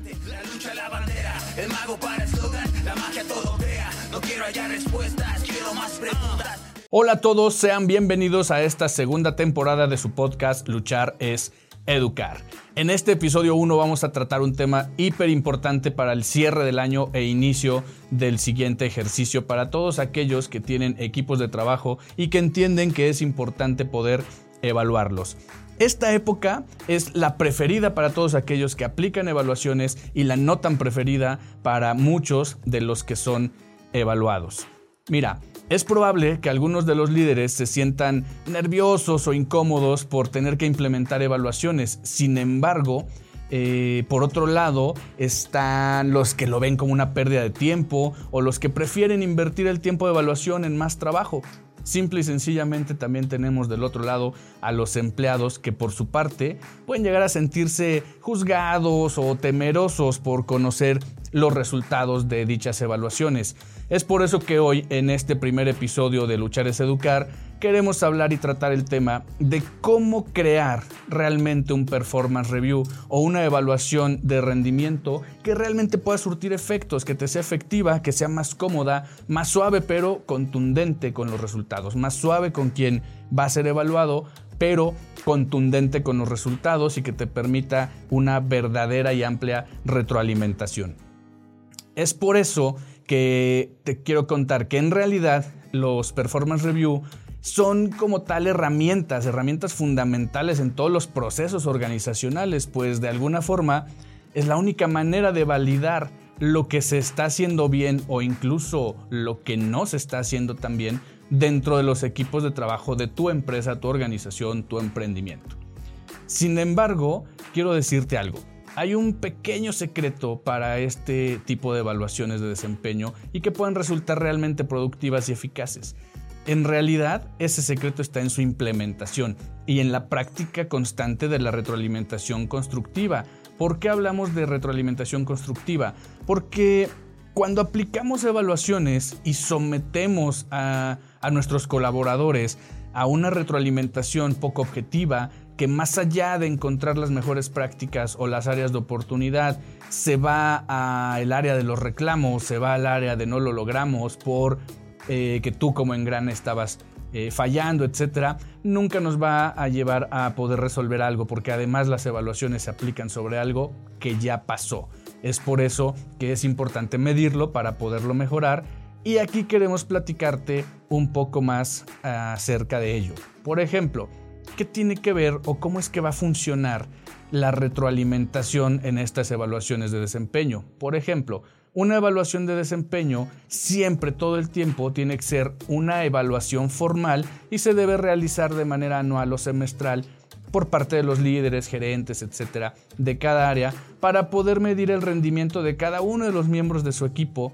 La lucha, la bandera, el mago para la magia. No quiero respuestas, quiero más preguntas. Hola a todos, sean bienvenidos a esta segunda temporada de su podcast Luchar es Educar. En este episodio 1 vamos a tratar un tema hiper importante para el cierre del año e inicio del siguiente ejercicio para todos aquellos que tienen equipos de trabajo y que entienden que es importante poder evaluarlos. Esta época es la preferida para todos aquellos que aplican evaluaciones y la no tan preferida para muchos de los que son evaluados. Mira, es probable que algunos de los líderes se sientan nerviosos o incómodos por tener que implementar evaluaciones. Sin embargo, eh, por otro lado, están los que lo ven como una pérdida de tiempo o los que prefieren invertir el tiempo de evaluación en más trabajo. Simple y sencillamente también tenemos del otro lado a los empleados que por su parte pueden llegar a sentirse juzgados o temerosos por conocer los resultados de dichas evaluaciones. Es por eso que hoy en este primer episodio de Luchar es Educar queremos hablar y tratar el tema de cómo crear realmente un performance review o una evaluación de rendimiento que realmente pueda surtir efectos, que te sea efectiva, que sea más cómoda, más suave pero contundente con los resultados, más suave con quien va a ser evaluado, pero contundente con los resultados y que te permita una verdadera y amplia retroalimentación. Es por eso que te quiero contar que en realidad los performance review son como tal herramientas, herramientas fundamentales en todos los procesos organizacionales, pues de alguna forma es la única manera de validar lo que se está haciendo bien o incluso lo que no se está haciendo tan bien dentro de los equipos de trabajo de tu empresa, tu organización, tu emprendimiento. Sin embargo, quiero decirte algo. Hay un pequeño secreto para este tipo de evaluaciones de desempeño y que pueden resultar realmente productivas y eficaces. En realidad, ese secreto está en su implementación y en la práctica constante de la retroalimentación constructiva. ¿Por qué hablamos de retroalimentación constructiva? Porque cuando aplicamos evaluaciones y sometemos a, nuestros colaboradores a una retroalimentación poco objetiva, que más allá de encontrar las mejores prácticas o las áreas de oportunidad, se va al área de los reclamos, se va al área de no lo logramos por eh, que tú como engrane estabas eh, fallando, etcétera, nunca nos va a llevar a poder resolver algo, porque además las evaluaciones se aplican sobre algo que ya pasó. Es por eso que es importante medirlo para poderlo mejorar. Y aquí queremos platicarte un poco más acerca de ello. Por ejemplo, ¿qué tiene que ver o cómo es que va a funcionar la retroalimentación en estas evaluaciones de desempeño? Por ejemplo, una evaluación de desempeño siempre, todo el tiempo, tiene que ser una evaluación formal y se debe realizar de manera anual o semestral por parte de los líderes, gerentes, etcétera, de cada área para poder medir el rendimiento de cada uno de los miembros de su equipo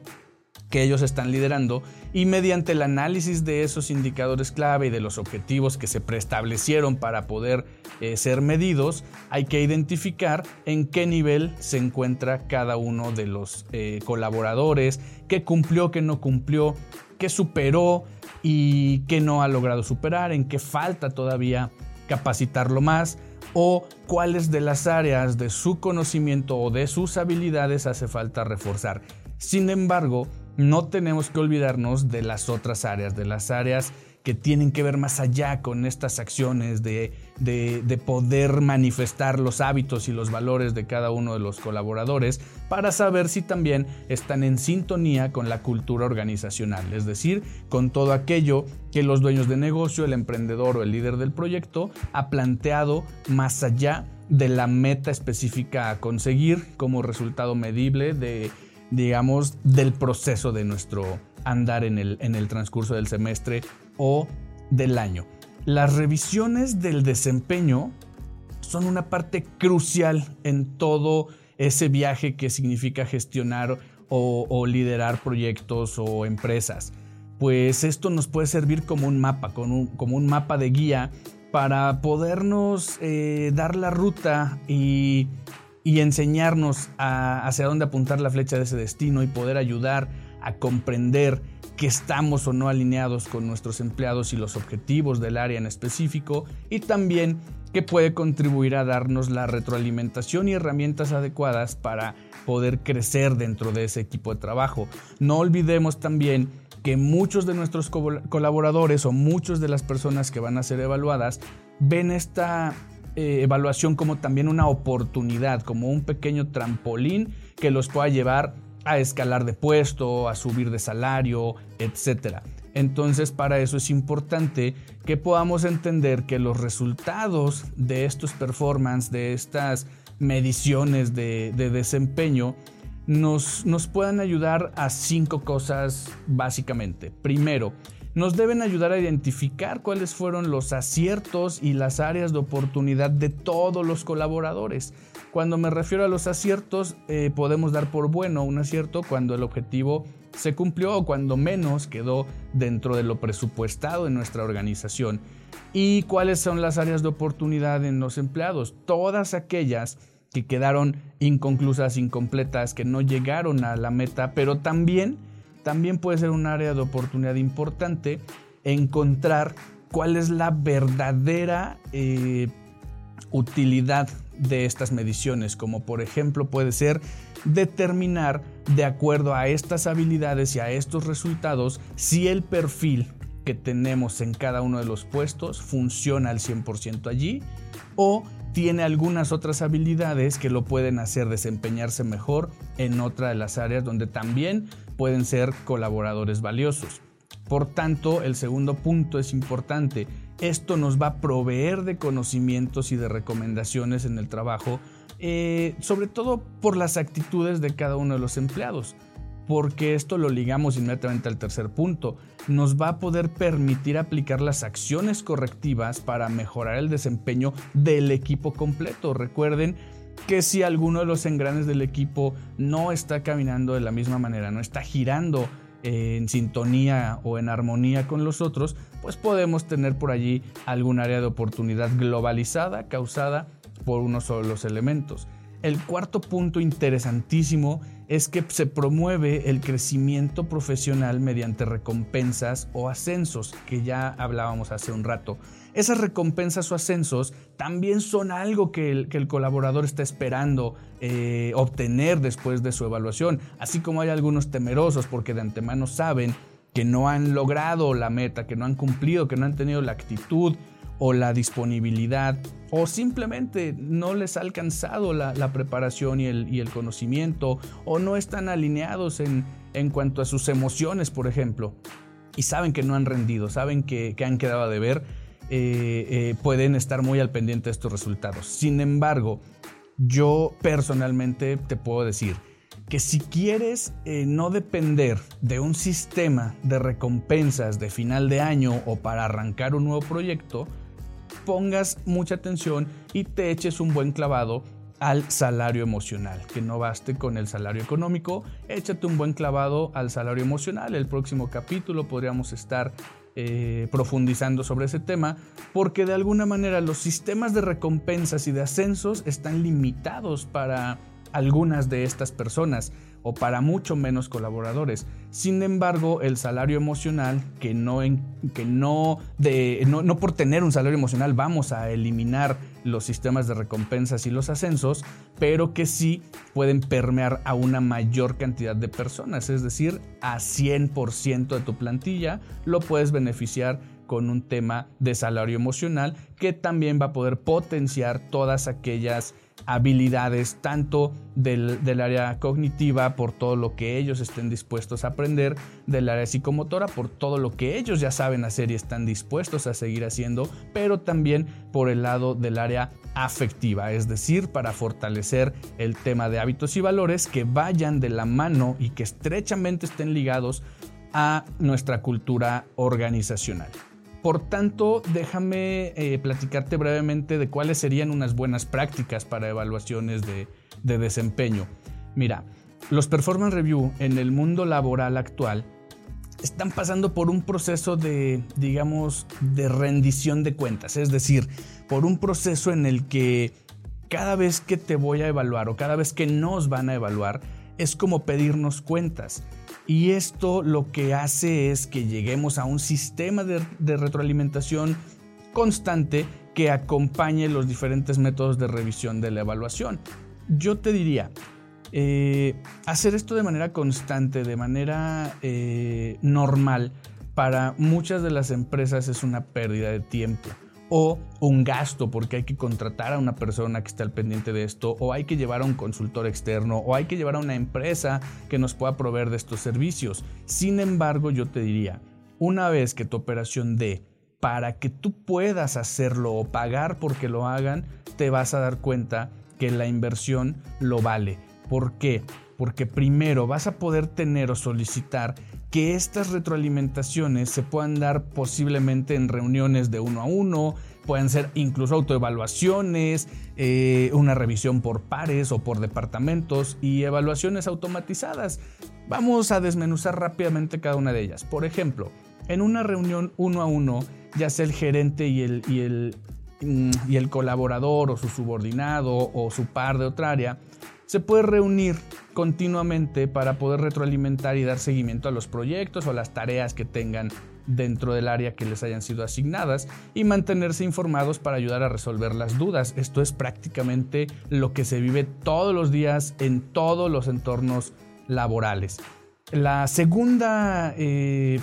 que ellos están liderando y mediante el análisis de esos indicadores clave y de los objetivos que se preestablecieron para poder eh, ser medidos, hay que identificar en qué nivel se encuentra cada uno de los eh, colaboradores, qué cumplió, qué no cumplió, qué superó y qué no ha logrado superar, en qué falta todavía capacitarlo más o cuáles de las áreas de su conocimiento o de sus habilidades hace falta reforzar. Sin embargo, no tenemos que olvidarnos de las otras áreas, de las áreas que tienen que ver más allá con estas acciones de, poder manifestar los hábitos y los valores de cada uno de los colaboradores para saber si también están en sintonía con la cultura organizacional, es decir, con todo aquello que los dueños de negocio, el emprendedor o el líder del proyecto ha planteado más allá de la meta específica a conseguir como resultado medible de digamos, del proceso de nuestro andar en el, en el transcurso del semestre o del año. Las revisiones del desempeño son una parte crucial en todo ese viaje que significa gestionar o, liderar proyectos o empresas. Pues esto nos puede servir como un mapa, como un, mapa de guía para podernos eh, dar la ruta y y enseñarnos hacia dónde apuntar la flecha de ese destino y poder ayudar a comprender que estamos o no alineados con nuestros empleados y los objetivos del área en específico y también que puede contribuir a darnos la retroalimentación y herramientas adecuadas para poder crecer dentro de ese equipo de trabajo. No olvidemos también que muchos de nuestros colaboradores o muchas de las personas que van a ser evaluadas ven esta eh, evaluación como también una oportunidad, como un pequeño trampolín que los pueda llevar a escalar de puesto, a subir de salario, etc. Entonces para eso es importante que podamos entender que los resultados de estos performance, de estas mediciones de, desempeño, nos, nos puedan ayudar a cinco cosas básicamente. Primero, nos deben ayudar a identificar cuáles fueron los aciertos y las áreas de oportunidad de todos los colaboradores. Cuando me refiero a los aciertos, eh, podemos dar por bueno un acierto cuando el objetivo se cumplió o cuando menos quedó dentro de lo presupuestado en nuestra organización. ¿Y cuáles son las áreas de oportunidad en los empleados? Todas aquellas que quedaron inconclusas, incompletas, que no llegaron a la meta, pero también también puede ser un área de oportunidad importante encontrar cuál es la verdadera eh, utilidad de estas mediciones, como por ejemplo puede ser determinar de acuerdo a estas habilidades y a estos resultados si el perfil que tenemos en cada uno de los puestos funciona al 100% allí o tiene algunas otras habilidades que lo pueden hacer desempeñarse mejor en otra de las áreas donde también pueden ser colaboradores valiosos. Por tanto, el segundo punto es importante. Esto nos va a proveer de conocimientos y de recomendaciones en el trabajo, eh, sobre todo por las actitudes de cada uno de los empleados porque esto lo ligamos inmediatamente al tercer punto. Nos va a poder permitir aplicar las acciones correctivas para mejorar el desempeño del equipo completo. Recuerden que si alguno de los engranes del equipo no está caminando de la misma manera, no está girando en sintonía o en armonía con los otros, pues podemos tener por allí algún área de oportunidad globalizada causada por uno solo de los elementos. El cuarto punto interesantísimo es que se promueve el crecimiento profesional mediante recompensas o ascensos, que ya hablábamos hace un rato. Esas recompensas o ascensos también son algo que el, colaborador está esperando eh, obtener después de su evaluación, así como hay algunos temerosos porque de antemano saben que no han logrado la meta, que no han cumplido, que no han tenido la actitud o la disponibilidad o simplemente no les ha alcanzado la, preparación y el, conocimiento o no están alineados en, cuanto a sus emociones, por ejemplo, y saben que no han rendido, saben que, han quedado a deber, eh, eh, pueden estar muy al pendiente de estos resultados. Sin embargo, yo personalmente te puedo decir que si quieres eh, no depender de un sistema de recompensas de final de año o para arrancar un nuevo proyecto, pongas mucha atención y te eches un buen clavado al salario emocional, que no baste con el salario económico, échate un buen clavado al salario emocional. El próximo capítulo podríamos estar eh, profundizando sobre ese tema, porque de alguna manera los sistemas de recompensas y de ascensos están limitados para algunas de estas personas o para mucho menos colaboradores. Sin embargo, el salario emocional, que no, que no, de, no, no por tener un salario emocional vamos a eliminar los sistemas de recompensas y los ascensos, pero que sí pueden permear a una mayor cantidad de personas, es decir, a 100% de tu plantilla lo puedes beneficiar con un tema de salario emocional que también va a poder potenciar todas aquellas habilidades tanto del, área cognitiva por todo lo que ellos estén dispuestos a aprender, del área psicomotora por todo lo que ellos ya saben hacer y están dispuestos a seguir haciendo, pero también por el lado del área afectiva, es decir, para fortalecer el tema de hábitos y valores que vayan de la mano y que estrechamente estén ligados a nuestra cultura organizacional. Por tanto, déjame eh, platicarte brevemente de cuáles serían unas buenas prácticas para evaluaciones de, de desempeño. Mira, los performance review en el mundo laboral actual están pasando por un proceso de, digamos, de rendición de cuentas, es decir, por un proceso en el que cada vez que te voy a evaluar o cada vez que nos van a evaluar, es como pedirnos cuentas. Y esto lo que hace es que lleguemos a un sistema de, retroalimentación constante que acompañe los diferentes métodos de revisión de la evaluación. Yo te diría, eh, hacer esto de manera constante, de manera eh, normal, para muchas de las empresas es una pérdida de tiempo o un gasto porque hay que contratar a una persona que esté al pendiente de esto o hay que llevar a un consultor externo o hay que llevar a una empresa que nos pueda proveer de estos servicios. Sin embargo, yo te diría, una vez que tu operación dé para que tú puedas hacerlo o pagar porque lo hagan, te vas a dar cuenta que la inversión lo vale. ¿Por qué? Porque primero vas a poder tener o solicitar que estas retroalimentaciones se puedan dar posiblemente en reuniones de uno a uno, pueden ser incluso autoevaluaciones, eh, una revisión por pares o por departamentos y evaluaciones automatizadas. Vamos a desmenuzar rápidamente cada una de ellas. Por ejemplo, en una reunión uno a uno, ya sea el gerente y el, y el, mm, y el colaborador o su subordinado o su par de otra área, se puede reunir continuamente para poder retroalimentar y dar seguimiento a los proyectos o las tareas que tengan dentro del área que les hayan sido asignadas y mantenerse informados para ayudar a resolver las dudas. Esto es prácticamente lo que se vive todos los días en todos los entornos laborales. La segunda eh,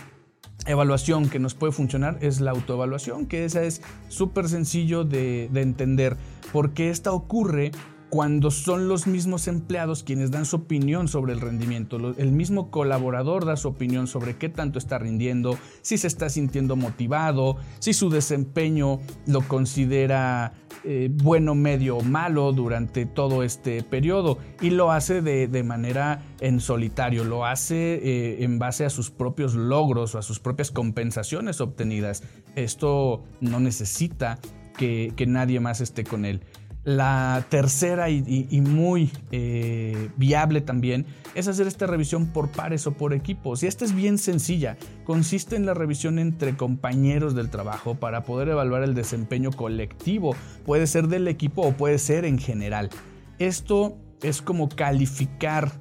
evaluación que nos puede funcionar es la autoevaluación, que esa es súper sencillo de, de entender porque esta ocurre cuando son los mismos empleados quienes dan su opinión sobre el rendimiento. El mismo colaborador da su opinión sobre qué tanto está rindiendo, si se está sintiendo motivado, si su desempeño lo considera eh, bueno, medio o malo durante todo este periodo y lo hace de, manera en solitario, lo hace eh, en base a sus propios logros o a sus propias compensaciones obtenidas. Esto no necesita que nadie más esté con él. La tercera y, muy eh, viable también es hacer esta revisión por pares o por equipos. Y esta es bien sencilla. Consiste en la revisión entre compañeros del trabajo para poder evaluar el desempeño colectivo. Puede ser del equipo o puede ser en general. Esto es como calificar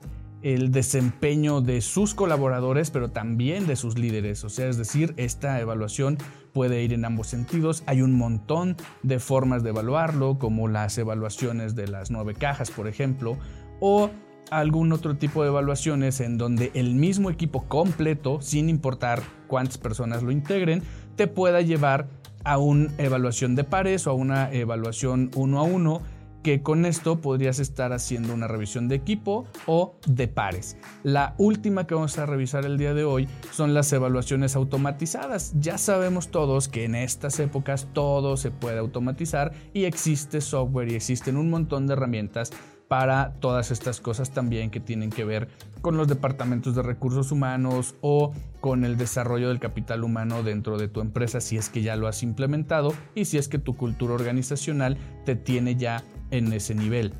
el desempeño de sus colaboradores, pero también de sus líderes. O sea, es decir, esta evaluación puede ir en ambos sentidos. Hay un montón de formas de evaluarlo, como las evaluaciones de las nueve cajas, por ejemplo, o algún otro tipo de evaluaciones en donde el mismo equipo completo, sin importar cuántas personas lo integren, te pueda llevar a una evaluación de pares o a una evaluación uno a uno que con esto podrías estar haciendo una revisión de equipo o de pares. La última que vamos a revisar el día de hoy son las evaluaciones automatizadas. Ya sabemos todos que en estas épocas todo se puede automatizar y existe software y existen un montón de herramientas para todas estas cosas también que tienen que ver con los departamentos de recursos humanos o con el desarrollo del capital humano dentro de tu empresa si es que ya lo has implementado y si es que tu cultura organizacional te tiene ya en ese nivel.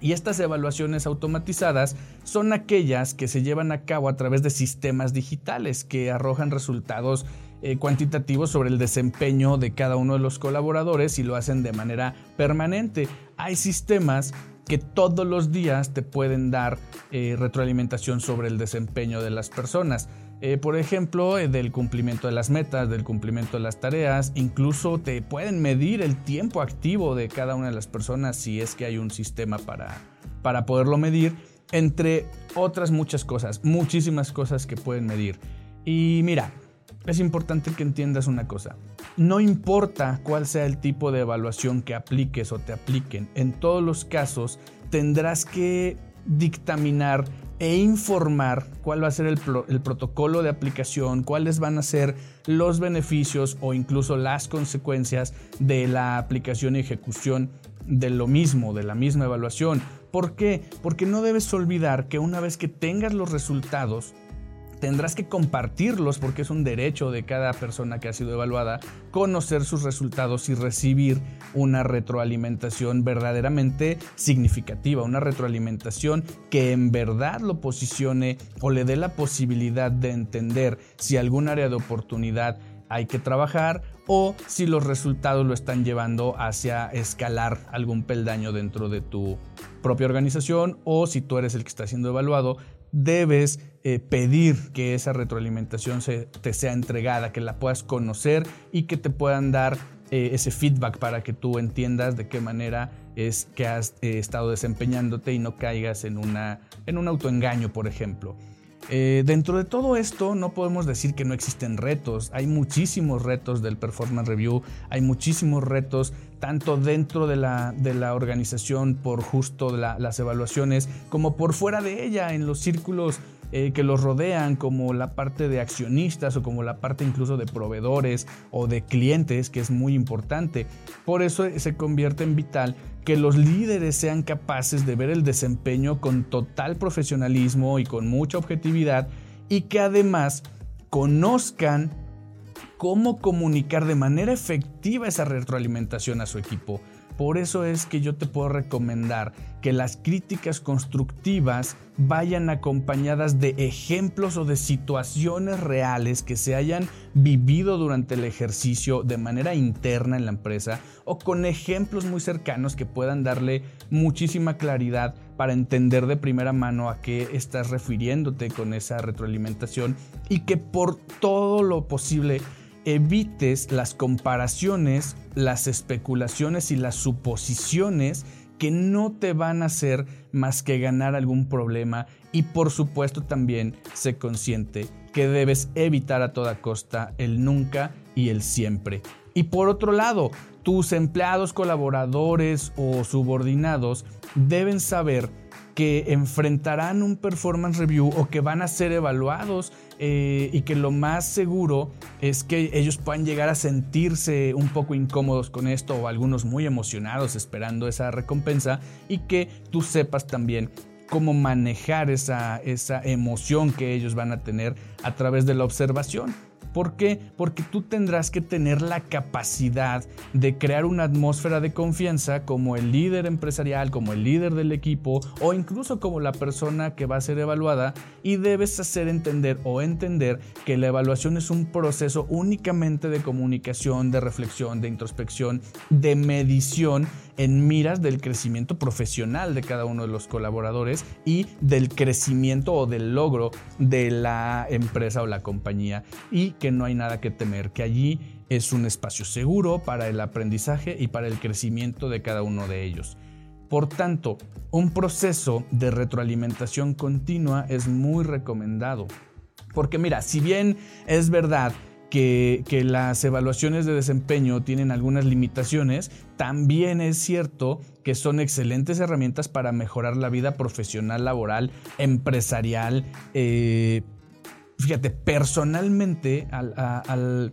Y estas evaluaciones automatizadas son aquellas que se llevan a cabo a través de sistemas digitales que arrojan resultados eh, cuantitativos sobre el desempeño de cada uno de los colaboradores y lo hacen de manera permanente. Hay sistemas que todos los días te pueden dar eh, retroalimentación sobre el desempeño de las personas. Eh, por ejemplo, eh, del cumplimiento de las metas, del cumplimiento de las tareas, incluso te pueden medir el tiempo activo de cada una de las personas si es que hay un sistema para, para poderlo medir, entre otras muchas cosas, muchísimas cosas que pueden medir. Y mira, es importante que entiendas una cosa. No importa cuál sea el tipo de evaluación que apliques o te apliquen, en todos los casos tendrás que dictaminar e informar cuál va a ser el, protocolo de aplicación, cuáles van a ser los beneficios o incluso las consecuencias de la aplicación y ejecución de lo mismo, de la misma evaluación. ¿Por qué? Porque no debes olvidar que una vez que tengas los resultados, tendrás que compartirlos porque es un derecho de cada persona que ha sido evaluada conocer sus resultados y recibir una retroalimentación verdaderamente significativa, una retroalimentación que en verdad lo posicione o le dé la posibilidad de entender si algún área de oportunidad hay que trabajar o si los resultados lo están llevando hacia escalar algún peldaño dentro de tu propia organización o si tú eres el que está siendo evaluado debes eh, pedir que esa retroalimentación se, te sea entregada, que la puedas conocer y que te puedan dar eh, ese feedback para que tú entiendas de qué manera es que has eh, estado desempeñándote y no caigas en, una, en un autoengaño, por ejemplo. Dentro de todo esto no podemos decir que no existen retos, hay muchísimos retos del performance review, hay muchísimos retos tanto dentro de la, de la organización por justo las evaluaciones como por fuera de ella en los círculos eh, que los rodean, como la parte de accionistas o como la parte incluso de proveedores o de clientes, que es muy importante. Por eso se convierte en vital que los líderes sean capaces de ver el desempeño con total profesionalismo y con mucha objetividad y que además conozcan cómo comunicar de manera efectiva esa retroalimentación a su equipo. Por eso es que yo te puedo recomendar que las críticas constructivas vayan acompañadas de ejemplos o de situaciones reales que se hayan vivido durante el ejercicio de manera interna en la empresa o con ejemplos muy cercanos que puedan darle muchísima claridad para entender de primera mano a qué estás refiriéndote con esa retroalimentación y que por todo lo posible evites las comparaciones, las especulaciones y las suposiciones que no te van a hacer más que ganar algún problema y por supuesto también sé consciente que debes evitar a toda costa el nunca y el siempre. Y por otro lado, tus empleados, colaboradores o subordinados deben saber que enfrentarán un performance review o que van a ser evaluados eh, y que lo más seguro es que ellos puedan llegar a sentirse un poco incómodos con esto o algunos muy emocionados esperando esa recompensa y que tú sepas también cómo manejar esa, esa emoción que ellos van a tener a través de la observación. ¿Por qué? Porque tú tendrás que tener la capacidad de crear una atmósfera de confianza como el líder empresarial, como el líder del equipo o incluso como la persona que va a ser evaluada y debes hacer entender o entender que la evaluación es un proceso únicamente de comunicación, de reflexión, de introspección, de medición en miras del crecimiento profesional de cada uno de los colaboradores y del crecimiento o del logro de la empresa o la compañía y que no hay nada que temer, que allí es un espacio seguro para el aprendizaje y para el crecimiento de cada uno de ellos. Por tanto, un proceso de retroalimentación continua es muy recomendado. Porque mira, si bien es verdad que, las evaluaciones de desempeño tienen algunas limitaciones, también es cierto que son excelentes herramientas para mejorar la vida profesional, laboral, empresarial. Eh, fíjate, personalmente al,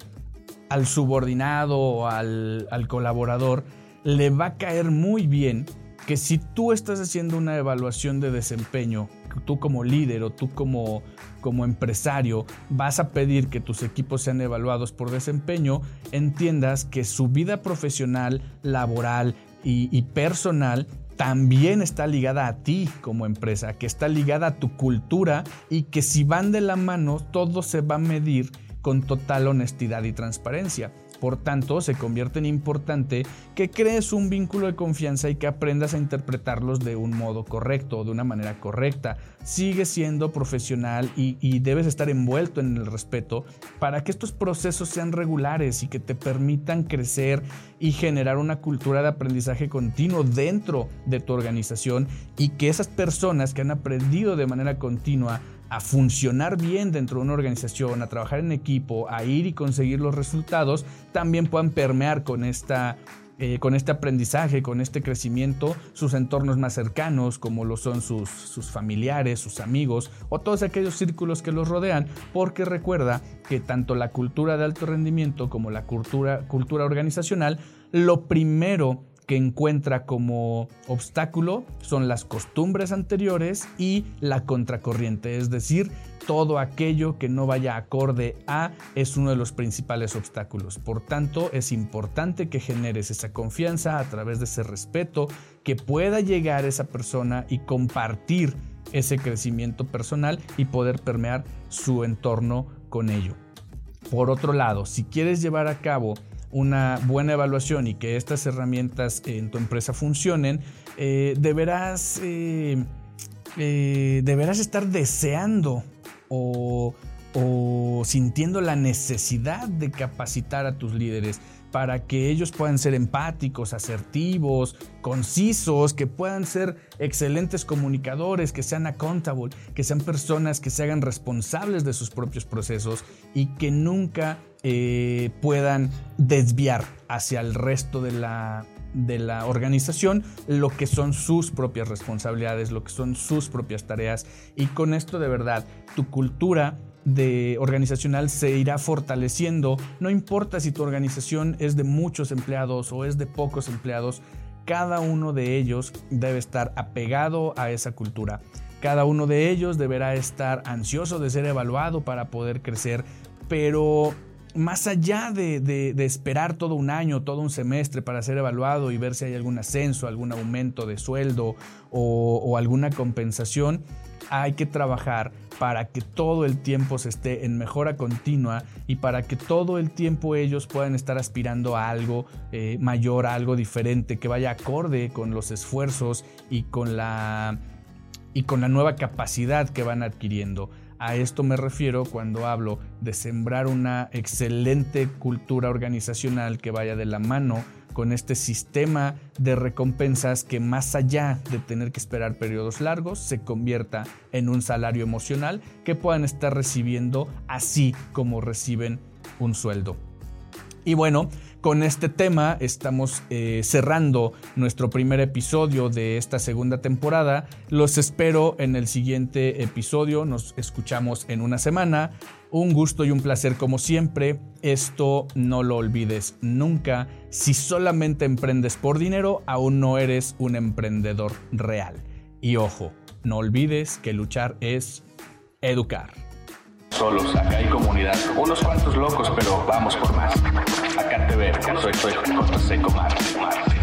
subordinado o al, al colaborador le va a caer muy bien que si tú estás haciendo una evaluación de desempeño tú como líder o tú como, como empresario vas a pedir que tus equipos sean evaluados por desempeño, entiendas que su vida profesional, laboral y, y personal también está ligada a ti como empresa, que está ligada a tu cultura y que si van de la mano todo se va a medir con total honestidad y transparencia. Por tanto, se convierte en importante que crees un vínculo de confianza y que aprendas a interpretarlos de un modo correcto, de una manera correcta. Sigue siendo profesional y, debes estar envuelto en el respeto para que estos procesos sean regulares y que te permitan crecer y generar una cultura de aprendizaje continuo dentro de tu organización y que esas personas que han aprendido de manera continua a funcionar bien dentro de una organización, a trabajar en equipo, a ir y conseguir los resultados, también puedan permear con esta eh, con este aprendizaje, con este crecimiento, sus entornos más cercanos, como lo son sus, sus, familiares, sus amigos o todos aquellos círculos que los rodean, porque recuerda que tanto la cultura de alto rendimiento como la cultura, cultura organizacional, lo primero que encuentra como obstáculo son las costumbres anteriores y la contracorriente, es decir, todo aquello que no vaya acorde a es uno de los principales obstáculos. Por tanto, es importante que generes esa confianza a través de ese respeto, que pueda llegar esa persona y compartir ese crecimiento personal y poder permear su entorno con ello. Por otro lado, si quieres llevar a cabo una buena evaluación y que estas herramientas en tu empresa funcionen, eh, deberás eh, eh, deberás estar deseando o, o sintiendo la necesidad de capacitar a tus líderes para que ellos puedan ser empáticos, asertivos, concisos, que puedan ser excelentes comunicadores, que sean accountable, que sean personas que se hagan responsables de sus propios procesos y que nunca eh, puedan desviar hacia el resto de la, de la organización lo que son sus propias responsabilidades, lo que son sus propias tareas. Y con esto de verdad, tu cultura de organizacional se irá fortaleciendo. No importa si tu organización es de muchos empleados o es de pocos empleados, cada uno de ellos debe estar apegado a esa cultura. Cada uno de ellos deberá estar ansioso de ser evaluado para poder crecer, pero más allá de, esperar todo un año, todo un semestre para ser evaluado y ver si hay algún ascenso, algún aumento de sueldo o alguna compensación, hay que trabajar para que todo el tiempo se esté en mejora continua y para que todo el tiempo ellos puedan estar aspirando a algo eh, mayor, a algo diferente, que vaya acorde con los esfuerzos y con la, y con la nueva capacidad que van adquiriendo. A esto me refiero cuando hablo de sembrar una excelente cultura organizacional que vaya de la mano con este sistema de recompensas que más allá de tener que esperar periodos largos, se convierta en un salario emocional que puedan estar recibiendo así como reciben un sueldo. Y bueno, con este tema estamos eh, cerrando nuestro primer episodio de esta segunda temporada. Los espero en el siguiente episodio. Nos escuchamos en una semana. Un gusto y un placer como siempre. Esto no lo olvides nunca. Si solamente emprendes por dinero, aún no eres un emprendedor real. Y ojo, no olvides que luchar es educar. Solos, acá hay comunidad. Unos cuantos locos, pero vamos por más. Acá te veo, soy, soy, soy, soy,